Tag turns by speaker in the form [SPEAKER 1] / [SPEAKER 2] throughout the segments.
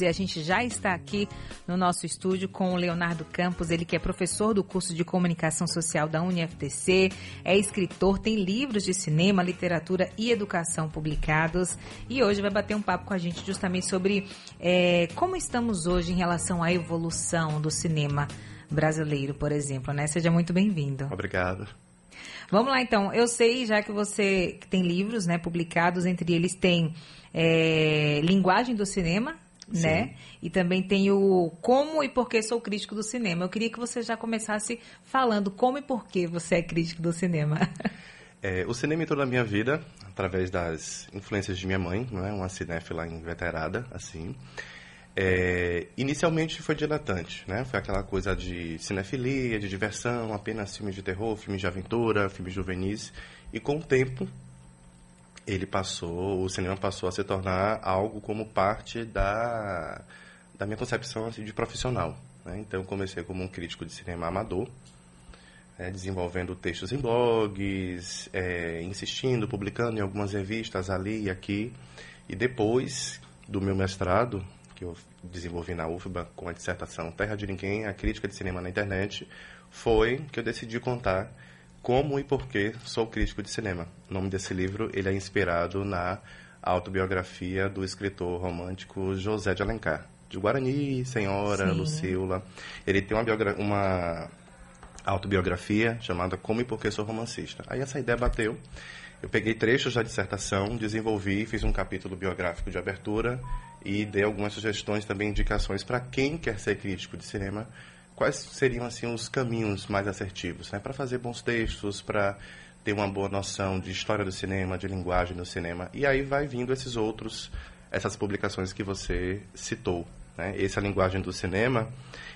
[SPEAKER 1] e a gente já está aqui no nosso estúdio com o Leonardo Campos, ele que é professor do curso de Comunicação Social da UniFTC, é escritor, tem livros de cinema, literatura e educação publicados e hoje vai bater um papo com a gente justamente sobre é, como estamos hoje em relação à evolução do cinema brasileiro, por exemplo, né? Seja muito bem-vindo.
[SPEAKER 2] Obrigado.
[SPEAKER 1] Vamos lá então. Eu sei já que você tem livros, né, publicados. Entre eles tem é, Linguagem do Cinema, né? E também tem o como e por que sou crítico do cinema. Eu queria que você já começasse falando como e por que você é crítico do cinema.
[SPEAKER 2] É, o cinema entrou na minha vida através das influências de minha mãe, não é? Uma cinéfila inveterada, assim. É, inicialmente foi dilatante, né? Foi aquela coisa de cinefilia, de diversão, apenas filmes de terror, filmes de aventura, filmes juvenis. E com o tempo, ele passou, o cinema passou a se tornar algo como parte da, da minha concepção assim, de profissional. Né? Então, comecei como um crítico de cinema amador, né? desenvolvendo textos em blogs, é, insistindo, publicando em algumas revistas ali e aqui. E depois do meu mestrado, que eu desenvolvi na UFBA com a dissertação Terra de Ninguém, a crítica de cinema na internet, foi que eu decidi contar como e por que sou crítico de cinema. O nome desse livro ele é inspirado na autobiografia do escritor romântico José de Alencar. De Guarani, Senhora, Sim. Lucila. Ele tem uma, uma autobiografia chamada Como e por que sou romancista. Aí essa ideia bateu. Eu peguei trechos da dissertação, desenvolvi, fiz um capítulo biográfico de abertura e dei algumas sugestões também, indicações para quem quer ser crítico de cinema quais seriam assim os caminhos mais assertivos, né, para fazer bons textos, para ter uma boa noção de história do cinema, de linguagem do cinema. E aí vai vindo esses outros, essas publicações que você citou. Né? Essa linguagem do cinema,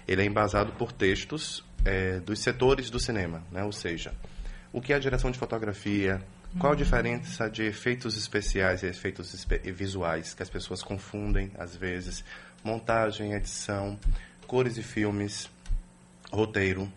[SPEAKER 2] ele é embasado por textos é, dos setores do cinema, né? ou seja, o que é a direção de fotografia, qual a diferença de efeitos especiais e efeitos visuais que as pessoas confundem às vezes, montagem, edição, cores e filmes, roteiro,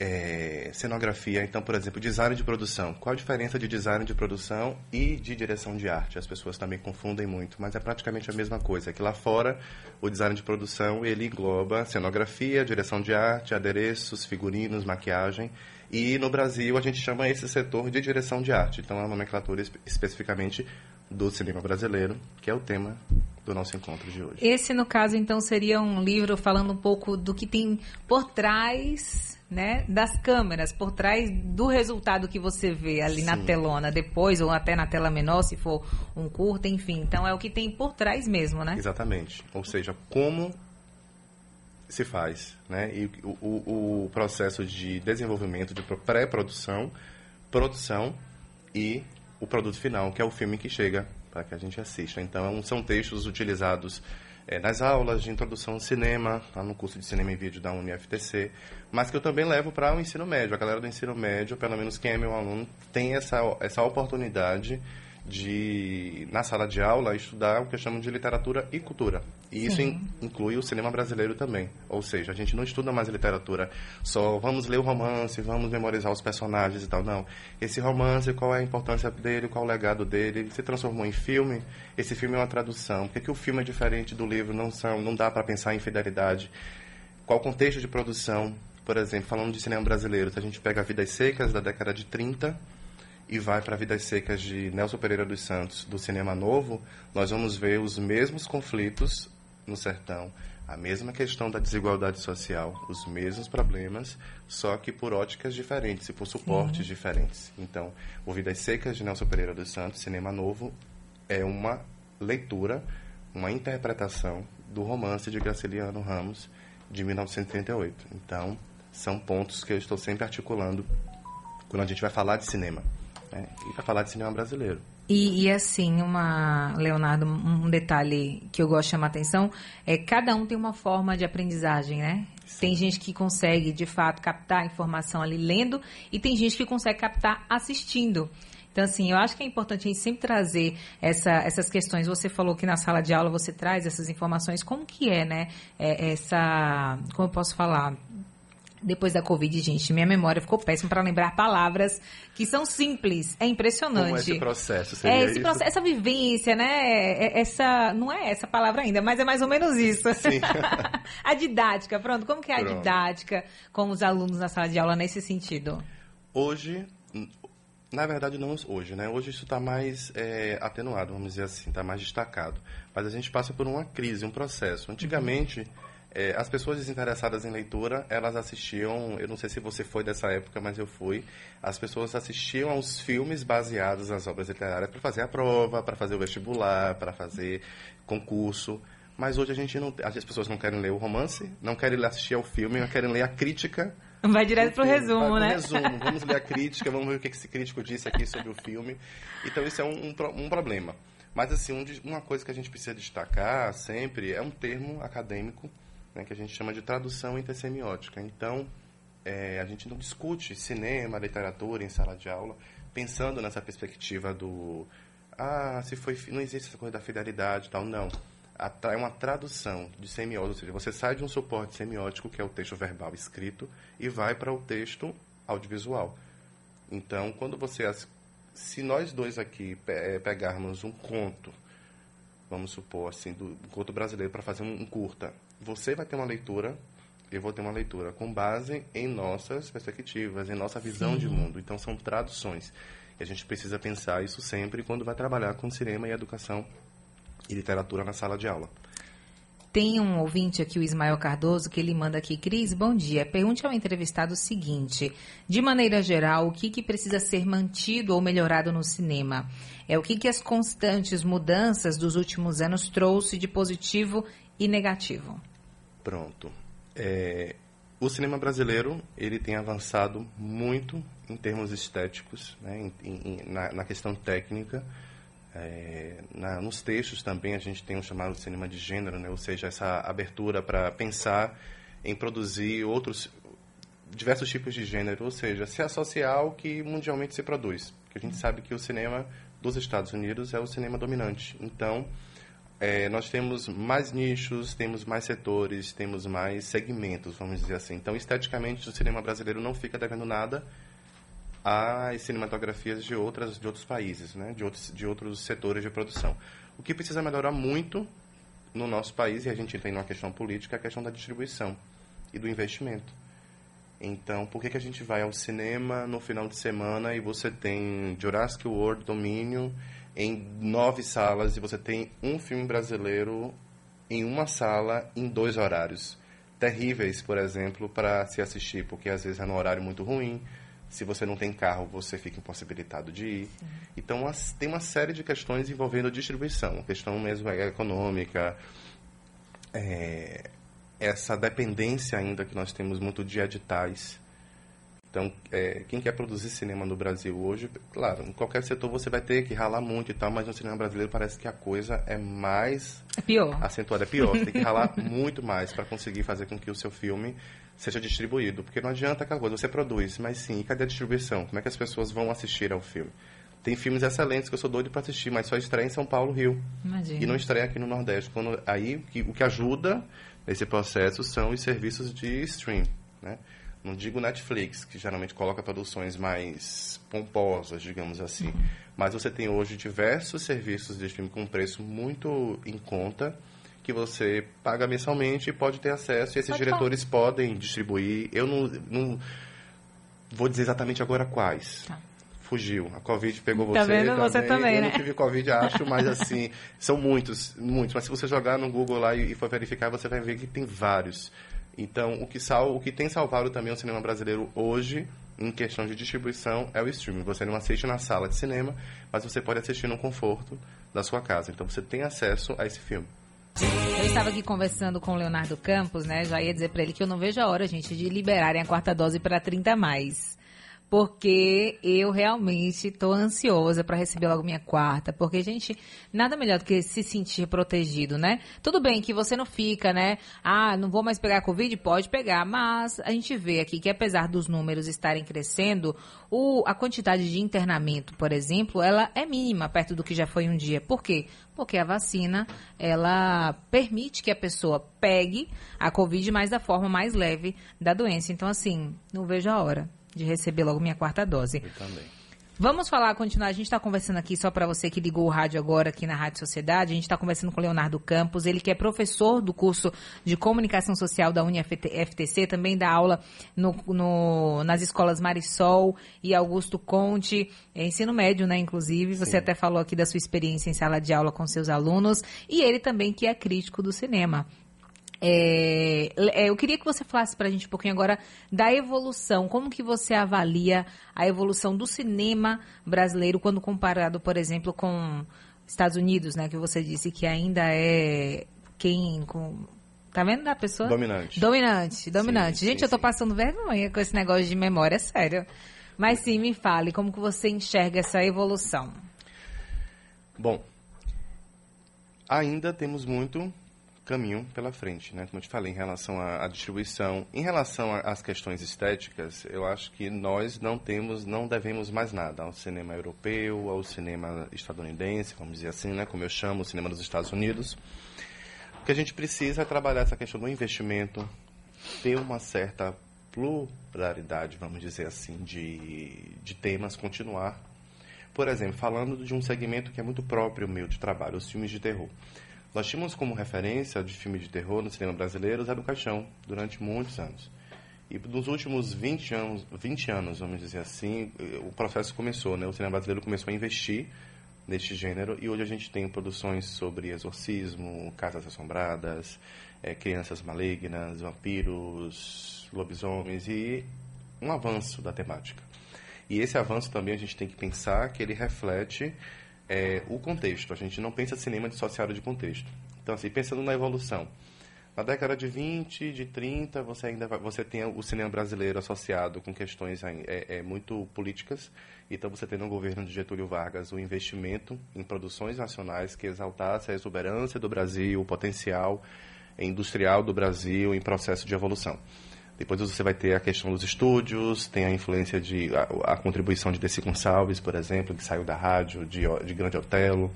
[SPEAKER 2] é, cenografia. Então, por exemplo, design de produção. Qual a diferença de design de produção e de direção de arte? As pessoas também confundem muito, mas é praticamente a mesma coisa. É que lá fora, o design de produção ele engloba cenografia, direção de arte, adereços, figurinos, maquiagem. E no Brasil a gente chama esse setor de direção de arte. Então, é a nomenclatura especificamente do cinema brasileiro, que é o tema do nosso encontro de hoje.
[SPEAKER 1] Esse, no caso, então, seria um livro falando um pouco do que tem por trás né, das câmeras, por trás do resultado que você vê ali Sim. na telona depois, ou até na tela menor, se for um curta, enfim. Então, é o que tem por trás mesmo, né?
[SPEAKER 2] Exatamente. Ou seja, como se faz, né? E o, o, o processo de desenvolvimento, de pré-produção, produção e o produto final, que é o filme que chega para que a gente assista. Então, são textos utilizados é, nas aulas de introdução ao cinema, no curso de cinema e vídeo da UniFTC, mas que eu também levo para o ensino médio. A galera do ensino médio, pelo menos quem é meu aluno, tem essa, essa oportunidade de, na sala de aula, estudar o que chamo de literatura e cultura. E isso in, inclui o cinema brasileiro também. Ou seja, a gente não estuda mais literatura só vamos ler o romance, vamos memorizar os personagens e tal. Não. Esse romance, qual é a importância dele, qual é o legado dele, ele se transformou em filme, esse filme é uma tradução. Por que, que o filme é diferente do livro? Não, são, não dá para pensar em fidelidade. Qual o contexto de produção? Por exemplo, falando de cinema brasileiro, se a gente pega Vidas Secas, da década de 30, e vai para Vidas Secas de Nelson Pereira dos Santos, do Cinema Novo, nós vamos ver os mesmos conflitos no sertão, a mesma questão da desigualdade social, os mesmos problemas, só que por óticas diferentes e por suportes Sim. diferentes. Então, o Vidas Secas de Nelson Pereira dos Santos, Cinema Novo, é uma leitura, uma interpretação do romance de Graciliano Ramos de 1938. Então, são pontos que eu estou sempre articulando quando a gente vai falar de cinema né? e para falar de cinema brasileiro.
[SPEAKER 1] E, e, assim, uma, Leonardo, um detalhe que eu gosto de chamar a atenção é cada um tem uma forma de aprendizagem, né? Sim. Tem gente que consegue, de fato, captar a informação ali lendo e tem gente que consegue captar assistindo. Então, assim, eu acho que é importante a gente sempre trazer essa, essas questões. Você falou que na sala de aula você traz essas informações. Como que é, né? É, essa, como eu posso falar? Depois da Covid, gente, minha memória ficou péssima para lembrar palavras que são simples. É impressionante. Como
[SPEAKER 2] esse processo?
[SPEAKER 1] é esse processo, essa vivência, né? É, é, essa não é essa palavra ainda, mas é mais ou menos isso.
[SPEAKER 2] Sim.
[SPEAKER 1] a didática, pronto. Como que é a pronto. didática com os alunos na sala de aula nesse sentido?
[SPEAKER 2] Hoje, na verdade, não hoje, né? Hoje isso está mais é, atenuado, vamos dizer assim, está mais destacado. Mas a gente passa por uma crise, um processo. Antigamente. Uhum é, as pessoas desinteressadas em leitura, elas assistiam, eu não sei se você foi dessa época, mas eu fui, as pessoas assistiam aos filmes baseados nas obras literárias para fazer a prova, para fazer o vestibular, para fazer concurso. Mas hoje a gente não, as pessoas não querem ler o romance, não querem assistir ao filme, não querem ler a crítica.
[SPEAKER 1] Vai direto para o resumo,
[SPEAKER 2] vai
[SPEAKER 1] né?
[SPEAKER 2] resumo. Vamos ler a crítica, vamos ver o que esse crítico disse aqui sobre o filme. Então isso é um, um, problema. Mas assim, um, uma coisa que a gente precisa destacar sempre é um termo acadêmico né, que a gente chama de tradução intersemiótica. Então, é, a gente não discute cinema, literatura em sala de aula pensando nessa perspectiva do ah, se foi não existe essa coisa da fidelidade tal, não. É uma tradução de semiótica, ou seja, você sai de um suporte semiótico, que é o texto verbal escrito, e vai para o texto audiovisual. Então, quando você se nós dois aqui é, pegarmos um conto, vamos supor assim, do um conto brasileiro para fazer um curta, você vai ter uma leitura, eu vou ter uma leitura com base em nossas perspectivas, em nossa visão Sim. de mundo. Então são traduções. E a gente precisa pensar isso sempre quando vai trabalhar com cinema e educação e literatura na sala de aula.
[SPEAKER 1] Tem um ouvinte aqui, o Ismael Cardoso, que ele manda aqui, Cris, bom dia. Pergunte ao entrevistado o seguinte: de maneira geral, o que, que precisa ser mantido ou melhorado no cinema? É o que, que as constantes mudanças dos últimos anos trouxe de positivo e negativo?
[SPEAKER 2] Pronto. É, o cinema brasileiro ele tem avançado muito em termos estéticos, né, em, em, na, na, questão técnica. É, na, nos textos também a gente tem o chamado cinema de gênero, né, ou seja, essa abertura para pensar em produzir outros diversos tipos de gênero, ou seja, se associar ao que mundialmente se produz. Porque a gente sabe que o cinema dos Estados Unidos é o cinema dominante. Então, é, nós temos mais nichos, temos mais setores, temos mais segmentos, vamos dizer assim. Então, esteticamente, o cinema brasileiro não fica devendo nada às cinematografias de, outras, de outros países, né? de, outros, de outros setores de produção. O que precisa melhorar muito no nosso país, e a gente tem uma questão política, é a questão da distribuição e do investimento. Então, por que, que a gente vai ao cinema no final de semana e você tem Jurassic World Domínio em nove salas e você tem um filme brasileiro em uma sala em dois horários. Terríveis, por exemplo, para se assistir, porque às vezes é num horário muito ruim. Se você não tem carro, você fica impossibilitado de ir. Sim. Então, tem uma série de questões envolvendo distribuição, questão mesmo econômica, é, essa dependência ainda que nós temos muito de editais então, é, quem quer produzir cinema no Brasil hoje, claro, em qualquer setor você vai ter que ralar muito e tal, mas no cinema brasileiro parece que a coisa é mais
[SPEAKER 1] é pior.
[SPEAKER 2] acentuada, é pior. Você tem que ralar muito mais para conseguir fazer com que o seu filme seja distribuído, porque não adianta aquela coisa, você produz, mas sim, e cadê a distribuição? Como é que as pessoas vão assistir ao filme? Tem filmes excelentes que eu sou doido para assistir, mas só estreia em São Paulo, Rio.
[SPEAKER 1] Imagina.
[SPEAKER 2] E não estreia aqui no Nordeste. Quando, aí, o que ajuda nesse processo são os serviços de stream, né? Não digo Netflix, que geralmente coloca produções mais pomposas, digamos assim, mas você tem hoje diversos serviços de streaming com preço muito em conta, que você paga mensalmente e pode ter acesso, e esses pode diretores falar. podem distribuir. Eu não, não vou dizer exatamente agora quais. Tá. Fugiu. A Covid pegou
[SPEAKER 1] tá
[SPEAKER 2] você.
[SPEAKER 1] Vendo? Também. Você também,
[SPEAKER 2] Eu
[SPEAKER 1] né?
[SPEAKER 2] não tive Covid, acho, mas assim, são muitos, muitos. Mas se você jogar no Google lá e for verificar, você vai ver que tem vários. Então, o que, sal, o que tem salvado também o cinema brasileiro hoje, em questão de distribuição, é o streaming. Você não assiste na sala de cinema, mas você pode assistir no conforto da sua casa. Então, você tem acesso a esse filme.
[SPEAKER 1] Eu estava aqui conversando com o Leonardo Campos, né? Já ia dizer para ele que eu não vejo a hora, gente, de liberarem a quarta dose para 30 mais porque eu realmente estou ansiosa para receber logo minha quarta, porque gente, nada melhor do que se sentir protegido, né? Tudo bem que você não fica, né? Ah, não vou mais pegar Covid? Pode pegar, mas a gente vê aqui que apesar dos números estarem crescendo, o, a quantidade de internamento, por exemplo, ela é mínima perto do que já foi um dia. Por quê? Porque a vacina, ela permite que a pessoa pegue a Covid, mas da forma mais leve da doença. Então, assim, não vejo a hora de receber logo minha quarta dose.
[SPEAKER 2] Eu também.
[SPEAKER 1] Vamos falar, continuar. A gente está conversando aqui, só para você que ligou o rádio agora aqui na Rádio Sociedade, a gente está conversando com o Leonardo Campos, ele que é professor do curso de Comunicação Social da UniFTC, também dá aula no, no, nas escolas Marisol e Augusto Conte, é ensino médio, né, inclusive. Você Sim. até falou aqui da sua experiência em sala de aula com seus alunos. E ele também que é crítico do cinema. É, é, eu queria que você falasse para a gente um pouquinho agora da evolução. Como que você avalia a evolução do cinema brasileiro quando comparado, por exemplo, com Estados Unidos, né? Que você disse que ainda é quem com Tá vendo da pessoa?
[SPEAKER 2] Dominante.
[SPEAKER 1] Dominante, dominante. Sim, Gente, sim, eu tô sim. passando vergonha com esse negócio de memória, sério. Mas sim, me fale, como que você enxerga essa evolução?
[SPEAKER 2] Bom, ainda temos muito caminho pela frente, né? Como eu te falei, em relação à, à distribuição. Em relação às questões estéticas, eu acho que nós não temos, não devemos mais nada ao cinema europeu, ao cinema estadunidense, vamos dizer assim, né? Como eu chamo, o cinema dos Estados Unidos. O que a gente precisa é trabalhar essa questão do investimento, ter uma certa pluralidade, vamos dizer assim, de, de temas, continuar. Por exemplo, falando de um segmento que é muito próprio meu de trabalho, os filmes de terror. Nós tínhamos como referência de filme de terror no cinema brasileiro Zé do Caixão, durante muitos anos. E nos últimos 20 anos, 20 anos, vamos dizer assim, o processo começou, né? O cinema brasileiro começou a investir neste gênero e hoje a gente tem produções sobre exorcismo, casas assombradas, é, crianças malignas, vampiros, lobisomens e um avanço da temática. E esse avanço também a gente tem que pensar que ele reflete é, o contexto. A gente não pensa cinema dissociado de contexto. Então, assim, pensando na evolução. Na década de 20, de 30, você ainda vai, você tem o cinema brasileiro associado com questões é, é, muito políticas. Então, você tem no governo de Getúlio Vargas o investimento em produções nacionais que exaltasse a exuberância do Brasil, o potencial industrial do Brasil em processo de evolução. Depois você vai ter a questão dos estúdios, tem a influência de a, a contribuição de Desi Gonçalves, por exemplo, que saiu da rádio, de, de Grande Otelo.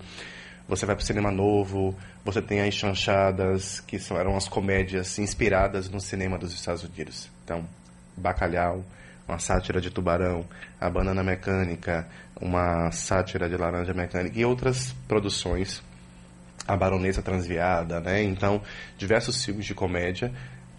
[SPEAKER 2] Você vai para o cinema novo, você tem as chanchadas, que são, eram as comédias inspiradas no cinema dos Estados Unidos. Então, Bacalhau, uma sátira de Tubarão, A Banana Mecânica, uma sátira de Laranja Mecânica e outras produções a Baronesa Transviada, né? Então, diversos filmes de comédia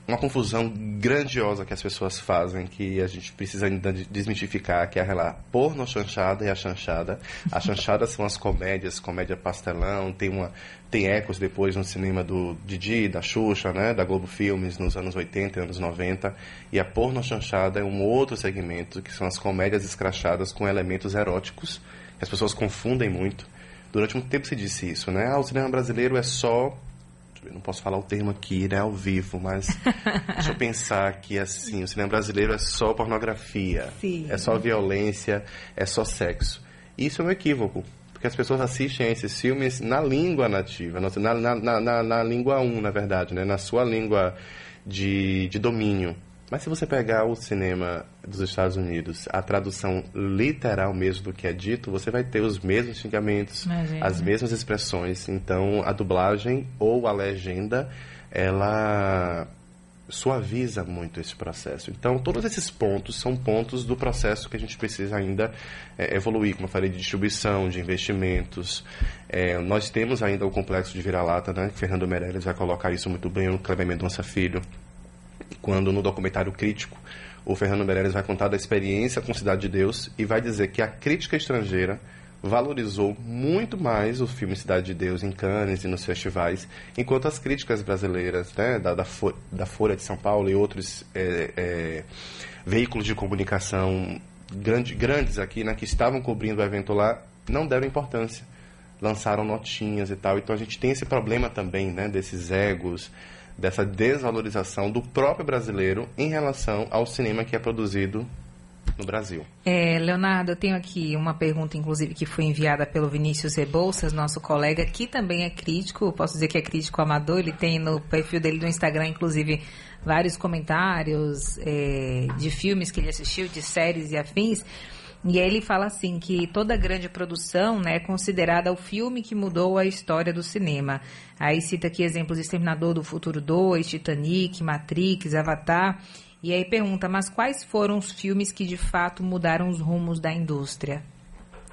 [SPEAKER 2] uma confusão grandiosa que as pessoas fazem, que a gente precisa ainda desmitificar, que é a porno chanchada e a chanchada. A chanchada são as comédias, comédia pastelão, tem uma tem ecos depois no cinema do Didi, da Xuxa, né, da Globo Filmes nos anos 80 e anos 90, e a porno chanchada é um outro segmento, que são as comédias escrachadas com elementos eróticos, que as pessoas confundem muito. Durante muito tempo se disse isso, né? Ah, o cinema brasileiro é só eu não posso falar o termo aqui, né, ao vivo, mas deixa eu pensar que, assim, o cinema brasileiro é só pornografia, Sim. é só violência, é só sexo. Isso é um equívoco, porque as pessoas assistem a esses filmes na língua nativa, na, na, na, na língua 1, na verdade, né, na sua língua de, de domínio. Mas se você pegar o cinema dos Estados Unidos, a tradução literal mesmo do que é dito, você vai ter os mesmos xingamentos, Imagina. as mesmas expressões. Então, a dublagem ou a legenda, ela suaviza muito esse processo. Então, todos esses pontos são pontos do processo que a gente precisa ainda é, evoluir, como eu falei, de distribuição, de investimentos. É, nós temos ainda o complexo de vira-lata, né? Fernando Meirelles vai colocar isso muito bem, o Cleber Mendonça Filho quando no documentário crítico o Fernando Meirelles vai contar da experiência com Cidade de Deus e vai dizer que a crítica estrangeira valorizou muito mais o filme Cidade de Deus em Cannes e nos festivais, enquanto as críticas brasileiras né, da, da, da Folha de São Paulo e outros é, é, veículos de comunicação grande, grandes aqui, né, que estavam cobrindo o evento lá, não deram importância. Lançaram notinhas e tal. Então a gente tem esse problema também, né, desses egos, dessa desvalorização do próprio brasileiro em relação ao cinema que é produzido no Brasil.
[SPEAKER 1] É, Leonardo, eu tenho aqui uma pergunta, inclusive, que foi enviada pelo Vinícius Rebouças, nosso colega, que também é crítico, posso dizer que é crítico amador, ele tem no perfil dele no Instagram, inclusive, vários comentários é, de filmes que ele assistiu, de séries e afins. E ele fala assim que toda grande produção né, é considerada o filme que mudou a história do cinema. Aí cita aqui exemplos Exterminador do Futuro 2, Titanic, Matrix, Avatar. E aí pergunta, mas quais foram os filmes que de fato mudaram os rumos da indústria?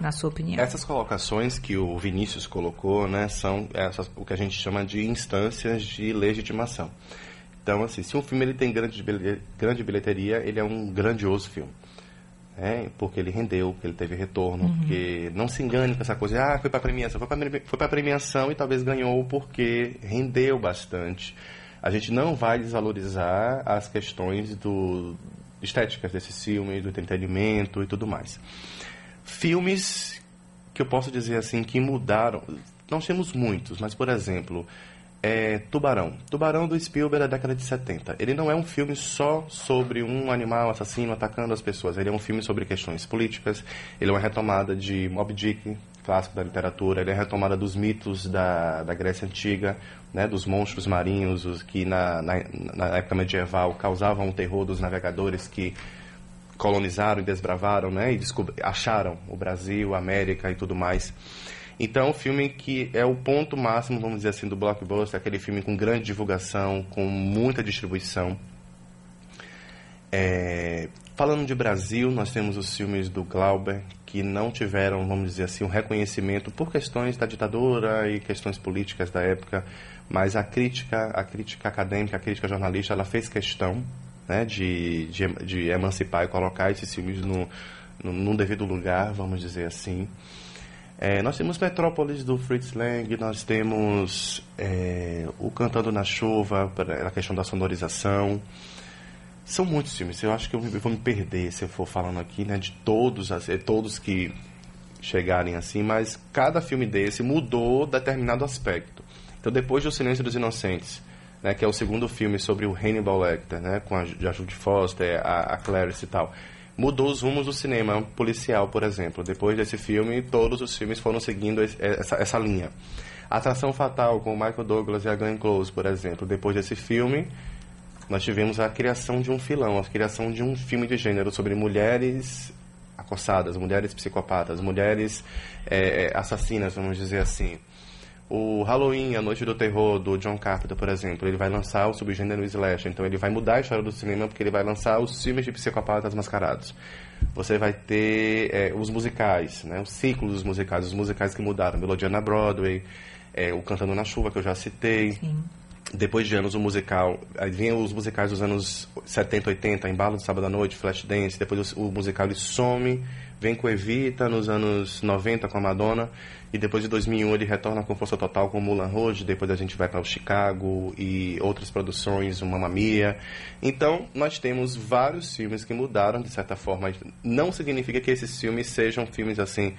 [SPEAKER 1] Na sua opinião?
[SPEAKER 2] Essas colocações que o Vinícius colocou, né, são essas, o que a gente chama de instâncias de legitimação. Então, assim, se um filme ele tem grande, grande bilheteria, ele é um grandioso filme é, porque ele rendeu, porque ele teve retorno, uhum. porque não se engane com essa coisa, ah, foi para premiação, foi para premiação e talvez ganhou porque rendeu bastante. A gente não vai desvalorizar as questões do estéticas desses filmes, do entretenimento e tudo mais. Filmes que eu posso dizer assim que mudaram, nós temos muitos, mas por exemplo, é Tubarão. Tubarão do Spielberg da década de 70. Ele não é um filme só sobre um animal assassino atacando as pessoas. Ele é um filme sobre questões políticas. Ele é uma retomada de Moby Dick, clássico da literatura. Ele é retomada dos mitos da, da Grécia Antiga, né, dos monstros marinhos, os que na, na, na época medieval causavam o terror dos navegadores que colonizaram e desbravaram, né, e acharam o Brasil, a América e tudo mais. Então, o filme que é o ponto máximo, vamos dizer assim, do blockbuster, aquele filme com grande divulgação, com muita distribuição. É... Falando de Brasil, nós temos os filmes do Glauber, que não tiveram, vamos dizer assim, um reconhecimento por questões da ditadura e questões políticas da época, mas a crítica, a crítica acadêmica, a crítica jornalista, ela fez questão né, de, de, de emancipar e colocar esses filmes no, no, no devido lugar, vamos dizer assim. É, nós temos Metrópolis do Fritz Lang, nós temos é, o Cantando na Chuva, a questão da sonorização. São muitos filmes, eu acho que eu vou me perder se eu for falando aqui, né, de todos, é, todos que chegarem assim, mas cada filme desse mudou determinado aspecto. Então, depois de O Silêncio dos Inocentes, né, que é o segundo filme sobre o Hannibal Lecter, né, com a, a Judy Foster, a, a Clarice e tal, mudou os rumos do cinema policial, por exemplo. Depois desse filme, todos os filmes foram seguindo essa, essa linha. Atração Fatal, com o Michael Douglas e a Glenn Close, por exemplo. Depois desse filme, nós tivemos a criação de um filão, a criação de um filme de gênero sobre mulheres acossadas, mulheres psicopatas, mulheres é, assassinas, vamos dizer assim. O Halloween, A Noite do Terror, do John Carpenter, por exemplo, ele vai lançar o subgênero slash. Então ele vai mudar a história do cinema porque ele vai lançar os filmes de psicopatas mascarados. Você vai ter é, os musicais, né? Os ciclos dos musicais, os musicais que mudaram. Melodia na Broadway, é, o Cantando na Chuva, que eu já citei. Sim. Depois de anos, o musical... Aí vinham os musicais dos anos 70, 80, Embalo de Sábado à Noite, Flashdance. Depois o, o musical ele some, vem com Evita nos anos 90 com a Madonna e depois de 2001 ele retorna com força total com Mulan Rouge, depois a gente vai para o Chicago e outras produções, o Mamma Mia. Então, nós temos vários filmes que mudaram de certa forma. Não significa que esses filmes sejam filmes assim,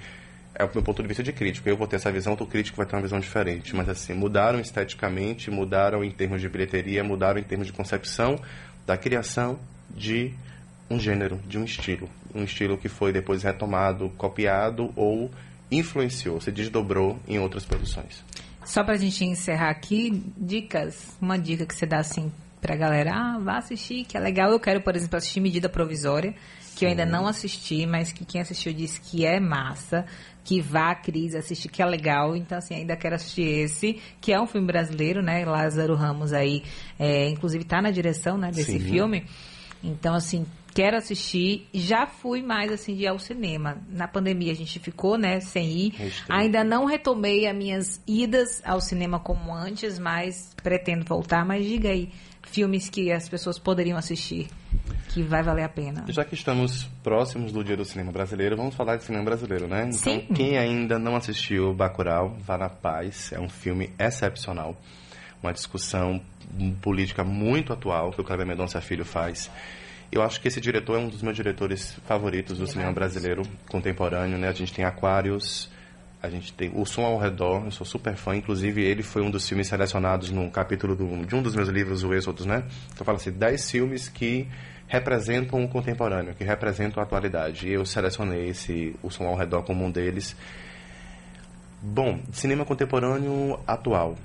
[SPEAKER 2] é o meu ponto de vista de crítico. Eu vou ter essa visão, outro crítico vai ter uma visão diferente. Mas assim, mudaram esteticamente, mudaram em termos de bilheteria, mudaram em termos de concepção da criação de um gênero, de um estilo. Um estilo que foi depois retomado, copiado ou influenciou, se desdobrou em outras produções.
[SPEAKER 1] Só para a gente encerrar aqui, dicas, uma dica que você dá assim para a galera, ah, vá assistir, que é legal. Eu quero, por exemplo, assistir Medida Provisória, que Sim. eu ainda não assisti, mas que quem assistiu disse que é massa, que vá, Cris, assistir, que é legal. Então, assim, ainda quero assistir esse, que é um filme brasileiro, né? Lázaro Ramos aí, é, inclusive, está na direção né, desse Sim. filme. Então, assim, quero assistir. Já fui mais assim de ir ao cinema. Na pandemia a gente ficou, né, sem ir. Ainda não retomei as minhas idas ao cinema como antes, mas pretendo voltar. Mas diga aí, filmes que as pessoas poderiam assistir que vai valer a pena.
[SPEAKER 2] Já que estamos próximos do Dia do Cinema Brasileiro, vamos falar de cinema brasileiro, né? Então,
[SPEAKER 1] Sim.
[SPEAKER 2] quem ainda não assistiu Bacurau, vá na paz. É um filme excepcional. Uma discussão política muito atual que o Cleber Mendonça Filho faz eu acho que esse diretor é um dos meus diretores favoritos do cinema brasileiro contemporâneo, né? A gente tem Aquarius, A gente tem O Som ao Redor, eu sou super fã, inclusive ele foi um dos filmes selecionados no capítulo do, de um dos meus livros, o Êxodos, né? Então fala assim, 10 filmes que representam o contemporâneo, que representam a atualidade. E eu selecionei esse O Som ao Redor como um deles. Bom, cinema contemporâneo atual.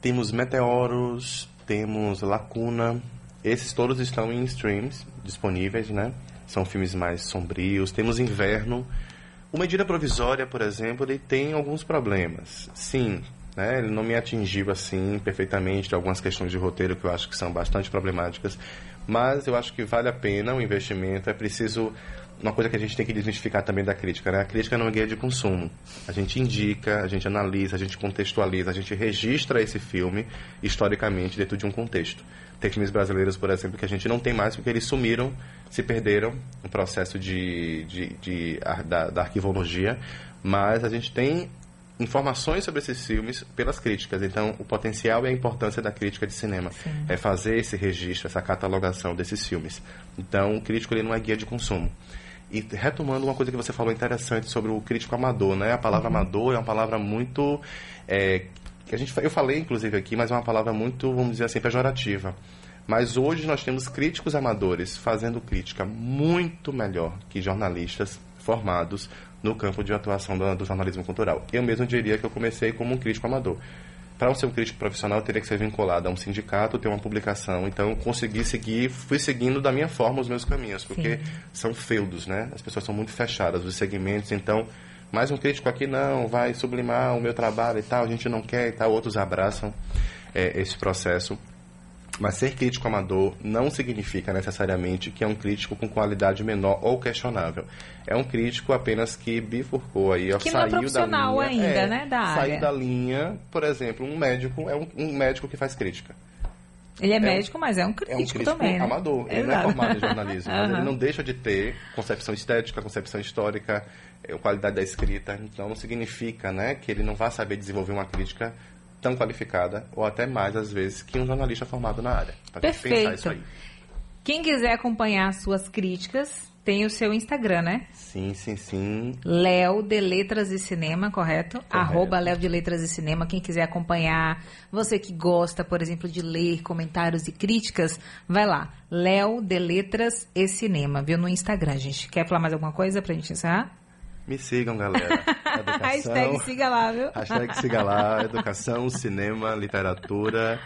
[SPEAKER 2] Temos Meteoros, temos Lacuna, esses todos estão em streams disponíveis, né? São filmes mais sombrios. Temos Inverno, o Medida Provisória, por exemplo, ele tem alguns problemas. Sim, né? ele não me atingiu assim perfeitamente de algumas questões de roteiro que eu acho que são bastante problemáticas, mas eu acho que vale a pena o investimento. É preciso uma coisa que a gente tem que desmistificar também da crítica, né? A crítica não é guia de consumo. A gente indica, a gente analisa, a gente contextualiza, a gente registra esse filme historicamente dentro de um contexto. Tem filmes brasileiros, por exemplo, que a gente não tem mais porque eles sumiram, se perderam no processo de, de, de da, da arquivologia, mas a gente tem informações sobre esses filmes pelas críticas. Então, o potencial e a importância da crítica de cinema Sim. é fazer esse registro, essa catalogação desses filmes. Então, o crítico ele não é guia de consumo. E retomando uma coisa que você falou interessante sobre o crítico amador, né? A palavra uhum. amador é uma palavra muito é, que a gente eu falei inclusive aqui, mas é uma palavra muito, vamos dizer assim, pejorativa. Mas hoje nós temos críticos amadores fazendo crítica muito melhor que jornalistas formados no campo de atuação do, do jornalismo cultural. Eu mesmo diria que eu comecei como um crítico amador. Para ser um crítico profissional, eu teria que ser vinculado a um sindicato, ter uma publicação. Então, eu consegui seguir, fui seguindo da minha forma os meus caminhos, porque Sim. são feudos, né? As pessoas são muito fechadas, os segmentos. Então, mais um crítico aqui não, vai sublimar o meu trabalho e tal, a gente não quer e tal. Outros abraçam é, esse processo. Mas ser crítico amador não significa necessariamente que é um crítico com qualidade menor ou questionável. É um crítico apenas que bifurcou aí,
[SPEAKER 1] que saiu não é profissional
[SPEAKER 2] da
[SPEAKER 1] linha, ainda, é, né, da
[SPEAKER 2] saiu área. da linha, por exemplo, um médico é um, um médico que faz crítica.
[SPEAKER 1] Ele é, é médico, um, mas é um crítico, é um crítico também, né?
[SPEAKER 2] amador. Ele não é formado em jornalismo, mas ele não deixa de ter concepção estética, concepção histórica, eh, qualidade da escrita. Então, não significa né, que ele não vá saber desenvolver uma crítica tão qualificada, ou até mais, às vezes, que um jornalista formado na área.
[SPEAKER 1] Perfeito. Pensar isso aí. Quem quiser acompanhar suas críticas, tem o seu Instagram, né?
[SPEAKER 2] Sim, sim, sim.
[SPEAKER 1] Léo de Letras e Cinema, correto? correto. Arroba Léo de Letras e Cinema. Quem quiser acompanhar, você que gosta, por exemplo, de ler comentários e críticas, vai lá. Léo de Letras e Cinema, viu? No Instagram, gente. Quer falar mais alguma coisa pra gente encerrar?
[SPEAKER 2] Me sigam, galera.
[SPEAKER 1] Educação, hashtag siga lá, viu?
[SPEAKER 2] Hashtag siga lá. Educação, cinema, literatura.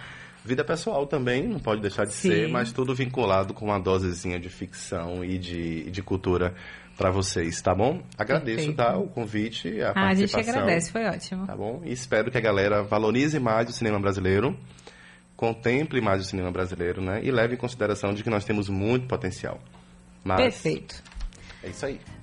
[SPEAKER 2] Vida pessoal também, não pode deixar de Sim. ser, mas tudo vinculado com uma dosezinha de ficção e de, de cultura para vocês, tá bom? Agradeço, tá, o convite, a ah, participação.
[SPEAKER 1] A gente agradece, foi ótimo.
[SPEAKER 2] Tá bom? E espero que a galera valorize mais o cinema brasileiro, contemple mais o cinema brasileiro, né? E leve em consideração de que nós temos muito potencial. Mas
[SPEAKER 1] Perfeito.
[SPEAKER 2] É isso aí.